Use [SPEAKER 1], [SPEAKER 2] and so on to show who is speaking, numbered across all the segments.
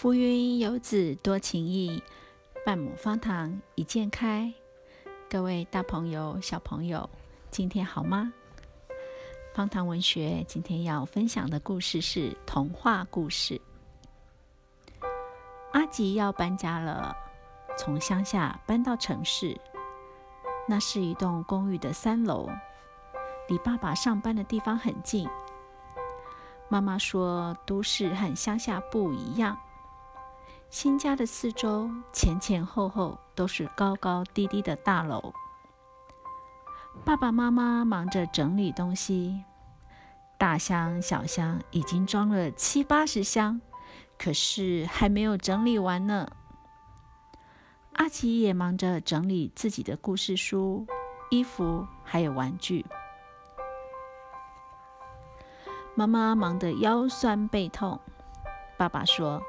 [SPEAKER 1] 浮云游子多情意，半亩方塘一鉴开。各位大朋友、小朋友，今天好吗？方塘文学今天要分享的故事是童话故事。阿吉要搬家了，从乡下搬到城市。那是一栋公寓的三楼，离爸爸上班的地方很近。妈妈说，都市和乡下不一样。新家的四周前前后后都是高高低低的大楼。爸爸妈妈忙着整理东西，大箱小箱已经装了七八十箱，可是还没有整理完呢。阿奇也忙着整理自己的故事书、衣服还有玩具。妈妈忙得腰酸背痛，爸爸说。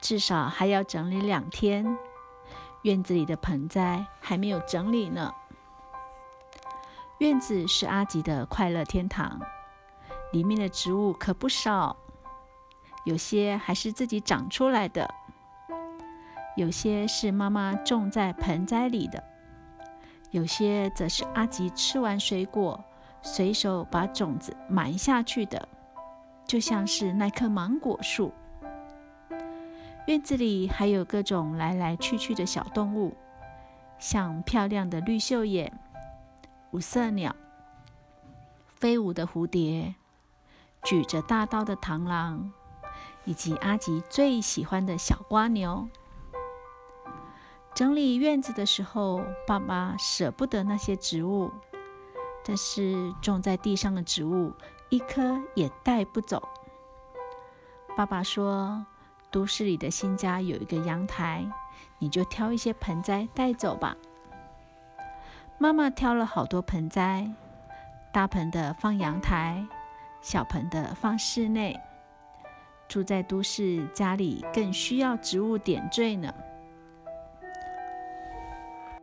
[SPEAKER 1] 至少还要整理两天，院子里的盆栽还没有整理呢。院子是阿吉的快乐天堂，里面的植物可不少，有些还是自己长出来的，有些是妈妈种在盆栽里的，有些则是阿吉吃完水果随手把种子埋下去的，就像是那棵芒果树。院子里还有各种来来去去的小动物，像漂亮的绿袖眼、五色鸟、飞舞的蝴蝶、举着大刀的螳螂，以及阿吉最喜欢的小瓜牛。整理院子的时候，爸爸舍不得那些植物，但是种在地上的植物一颗也带不走。爸爸说。都市里的新家有一个阳台，你就挑一些盆栽带走吧。妈妈挑了好多盆栽，大盆的放阳台，小盆的放室内。住在都市，家里更需要植物点缀呢。